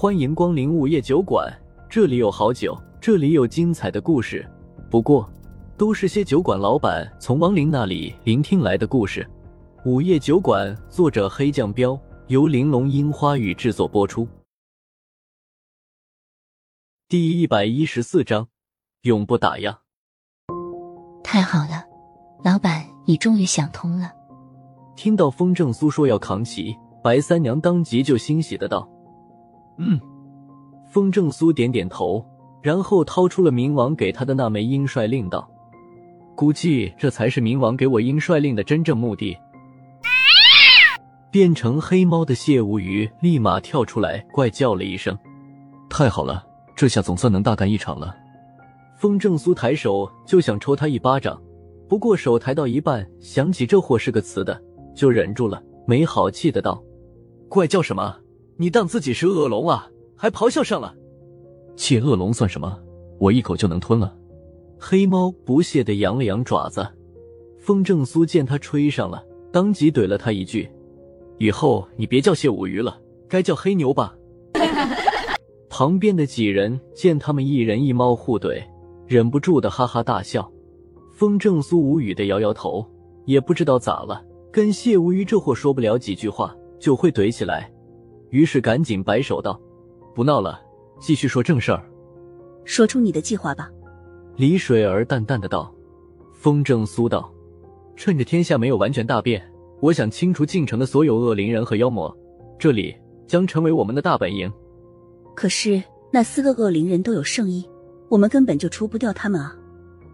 欢迎光临午夜酒馆，这里有好酒，这里有精彩的故事。不过，都是些酒馆老板从亡灵那里聆听来的故事。午夜酒馆，作者黑酱标，由玲珑樱花雨制作播出。第一百一十四章，永不打烊。太好了，老板，你终于想通了。听到风正苏说要扛旗，白三娘当即就欣喜的道：“嗯。”风正苏点点头，然后掏出了冥王给他的那枚鹰帅令，道：“估计这才是冥王给我鹰帅令的真正目的。”变成黑猫的谢无鱼立马跳出来，怪叫了一声：“太好了，这下总算能大干一场了。”风正苏抬手就想抽他一巴掌，不过手抬到一半，想起这货是个雌的，就忍住了，没好气的道：“怪叫什么？你当自己是恶龙啊？”还咆哮上了，切恶龙算什么？我一口就能吞了。黑猫不屑的扬了扬爪子。风正苏见他吹上了，当即怼了他一句：“以后你别叫谢五鱼了，该叫黑牛吧。”旁边的几人见他们一人一猫互怼，忍不住的哈哈大笑。风正苏无语的摇摇头，也不知道咋了，跟谢无鱼这货说不了几句话就会怼起来，于是赶紧摆手道。不闹了，继续说正事儿。说出你的计划吧。李水儿淡淡的道。风正苏道：“趁着天下没有完全大变，我想清除进城的所有恶灵人和妖魔，这里将成为我们的大本营。”可是那四个恶灵人都有圣衣，我们根本就除不掉他们啊。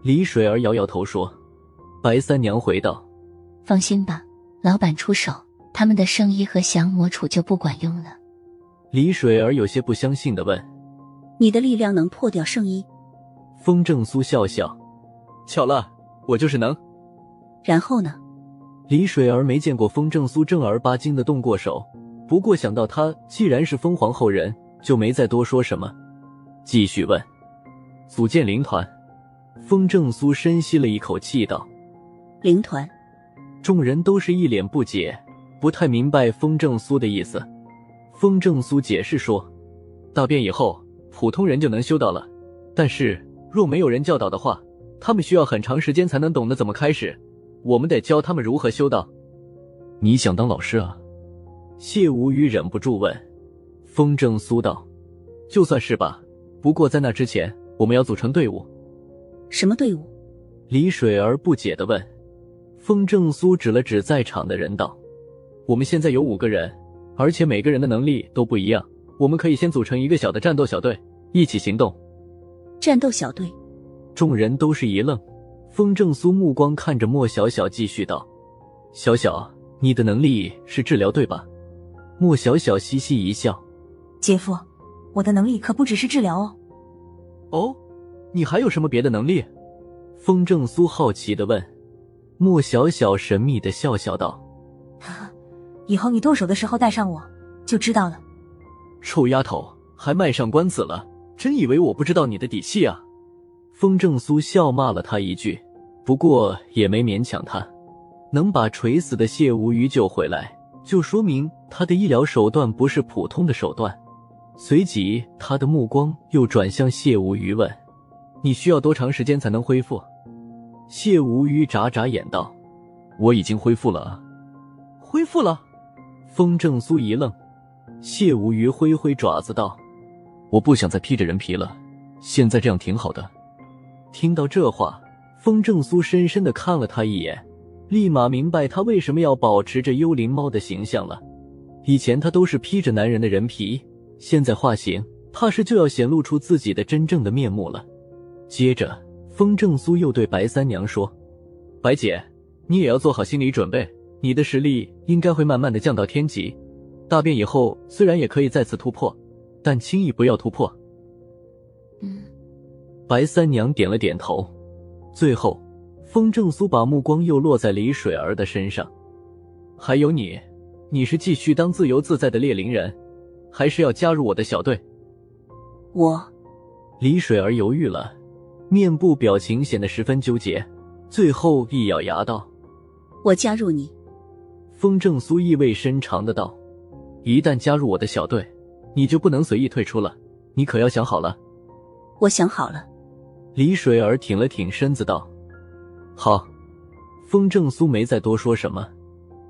李水儿摇摇头说。白三娘回道：“放心吧，老板出手，他们的圣衣和降魔杵就不管用了。”李水儿有些不相信的问：“你的力量能破掉圣衣？”风正苏笑笑：“巧了，我就是能。”然后呢？李水儿没见过风正苏正儿八经的动过手，不过想到他既然是风皇后人，就没再多说什么，继续问：“组建灵团？”风正苏深吸了一口气道：“灵团。”众人都是一脸不解，不太明白风正苏的意思。风正苏解释说：“大变以后，普通人就能修道了。但是若没有人教导的话，他们需要很长时间才能懂得怎么开始。我们得教他们如何修道。”你想当老师啊？谢无语忍不住问。风正苏道：“就算是吧，不过在那之前，我们要组成队伍。”什么队伍？李水儿不解的问。风正苏指了指在场的人道：“我们现在有五个人。”而且每个人的能力都不一样，我们可以先组成一个小的战斗小队，一起行动。战斗小队，众人都是一愣。风正苏目光看着莫小小，继续道：“小小，你的能力是治疗对吧？”莫小小嘻嘻一笑：“姐夫，我的能力可不只是治疗哦。”“哦，你还有什么别的能力？”风正苏好奇的问。莫小小神秘的笑笑道。以后你动手的时候带上我，就知道了。臭丫头，还卖上关子了？真以为我不知道你的底细啊？风正苏笑骂了他一句，不过也没勉强他。能把垂死的谢无鱼救回来，就说明他的医疗手段不是普通的手段。随即，他的目光又转向谢无鱼，问：“你需要多长时间才能恢复？”谢无鱼眨眨眼道：“我已经恢复了。”恢复了。风正苏一愣，谢无鱼挥挥爪子道：“我不想再披着人皮了，现在这样挺好的。”听到这话，风正苏深深的看了他一眼，立马明白他为什么要保持着幽灵猫的形象了。以前他都是披着男人的人皮，现在化形，怕是就要显露出自己的真正的面目了。接着，风正苏又对白三娘说：“白姐，你也要做好心理准备。”你的实力应该会慢慢的降到天级，大变以后虽然也可以再次突破，但轻易不要突破。嗯，白三娘点了点头。最后，风正苏把目光又落在李水儿的身上。还有你，你是继续当自由自在的猎灵人，还是要加入我的小队？我，李水儿犹豫了，面部表情显得十分纠结，最后一咬牙道：“我加入你。”风正苏意味深长的道：“一旦加入我的小队，你就不能随意退出了，你可要想好了。我想好了。李水儿挺了挺身子道：“好。”风正苏没再多说什么。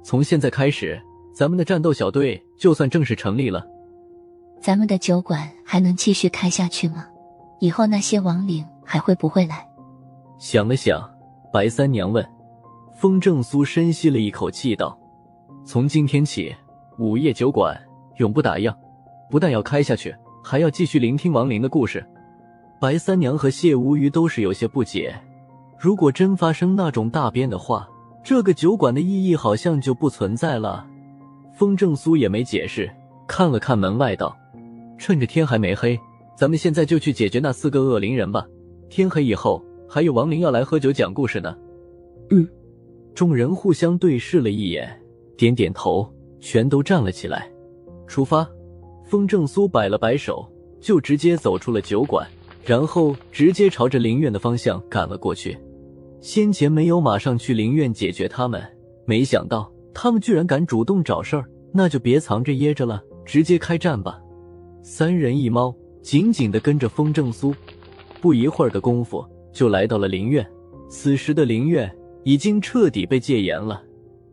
从现在开始，咱们的战斗小队就算正式成立了。咱们的酒馆还能继续开下去吗？以后那些亡灵还会不会来？想了想，白三娘问。风正苏深吸了一口气道：“从今天起，午夜酒馆永不打烊，不但要开下去，还要继续聆听亡灵的故事。”白三娘和谢无鱼都是有些不解。如果真发生那种大变的话，这个酒馆的意义好像就不存在了。风正苏也没解释，看了看门外道：“趁着天还没黑，咱们现在就去解决那四个恶灵人吧。天黑以后，还有亡灵要来喝酒讲故事呢。”嗯。众人互相对视了一眼，点点头，全都站了起来。出发！风正苏摆了摆手，就直接走出了酒馆，然后直接朝着灵院的方向赶了过去。先前没有马上去灵院解决他们，没想到他们居然敢主动找事儿，那就别藏着掖着了，直接开战吧！三人一猫紧紧的跟着风正苏，不一会儿的功夫就来到了灵院。此时的灵院已经彻底被戒严了，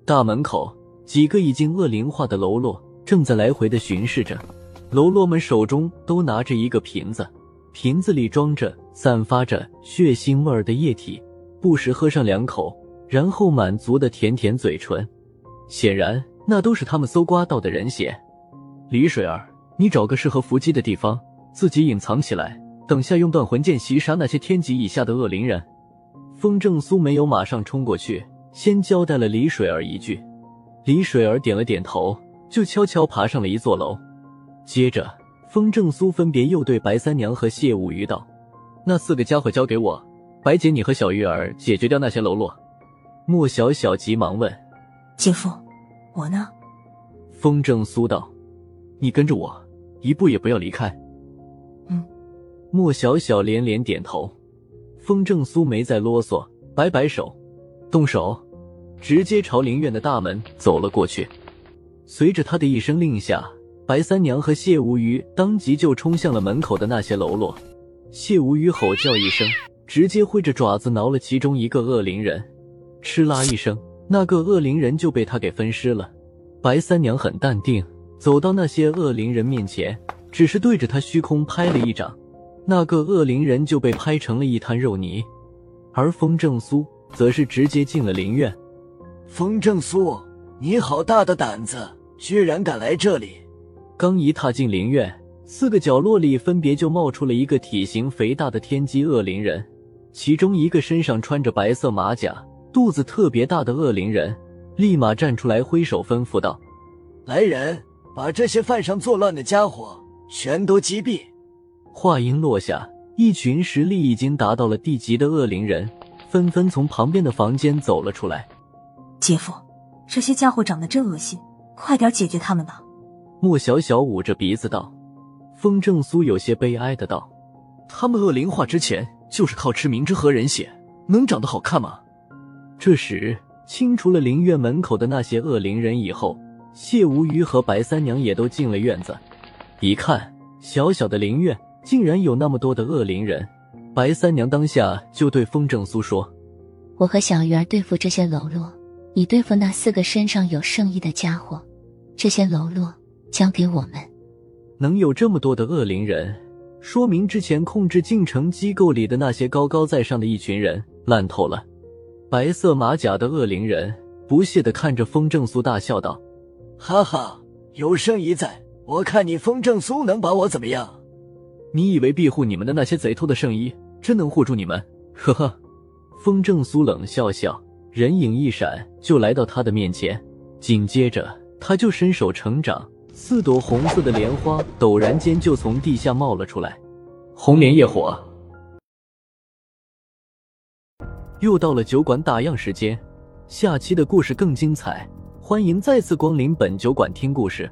大门口几个已经恶灵化的喽啰正在来回的巡视着，喽啰们手中都拿着一个瓶子，瓶子里装着散发着血腥味儿的液体。不时喝上两口，然后满足的舔舔嘴唇，显然那都是他们搜刮到的人血。李水儿，你找个适合伏击的地方，自己隐藏起来，等下用断魂剑袭杀那些天级以下的恶灵人。风正苏没有马上冲过去，先交代了李水儿一句。李水儿点了点头，就悄悄爬上了一座楼。接着，风正苏分别又对白三娘和谢无鱼道：“那四个家伙交给我。”白姐，你和小玉儿解决掉那些喽啰。莫小小急忙问：“姐夫，我呢？”风正苏道：“你跟着我，一步也不要离开。”嗯。莫小小连连点头。风正苏没再啰嗦，摆摆手，动手，直接朝灵院的大门走了过去。随着他的一声令下，白三娘和谢无鱼当即就冲向了门口的那些喽啰。谢无鱼吼叫一声。直接挥着爪子挠了其中一个恶灵人，哧啦一声，那个恶灵人就被他给分尸了。白三娘很淡定，走到那些恶灵人面前，只是对着他虚空拍了一掌，那个恶灵人就被拍成了一滩肉泥。而风正苏则是直接进了灵院。风正苏，你好大的胆子，居然敢来这里！刚一踏进灵院，四个角落里分别就冒出了一个体型肥大的天机恶灵人。其中一个身上穿着白色马甲、肚子特别大的恶灵人，立马站出来挥手吩咐道：“来人，把这些犯上作乱的家伙全都击毙！”话音落下，一群实力已经达到了地级的恶灵人纷纷从旁边的房间走了出来。姐夫，这些家伙长得真恶心，快点解决他们吧！莫小小捂着鼻子道。风正苏有些悲哀的道：“他们恶灵化之前。”就是靠吃明知和人血，能长得好看吗？这时清除了灵院门口的那些恶灵人以后，谢无鱼和白三娘也都进了院子。一看，小小的灵院竟然有那么多的恶灵人，白三娘当下就对风正苏说：“我和小鱼儿对付这些喽啰，你对付那四个身上有圣意的家伙。这些喽啰交给我们。”能有这么多的恶灵人。说明之前控制进城机构里的那些高高在上的一群人烂透了。白色马甲的恶灵人不屑的看着风正苏大笑道：“哈哈，有圣仪在，我看你风正苏能把我怎么样？你以为庇护你们的那些贼偷的圣衣真能护住你们？呵呵。”风正苏冷笑笑，人影一闪就来到他的面前，紧接着他就伸手成长。四朵红色的莲花陡然间就从地下冒了出来，红莲业火。又到了酒馆打烊时间，下期的故事更精彩，欢迎再次光临本酒馆听故事。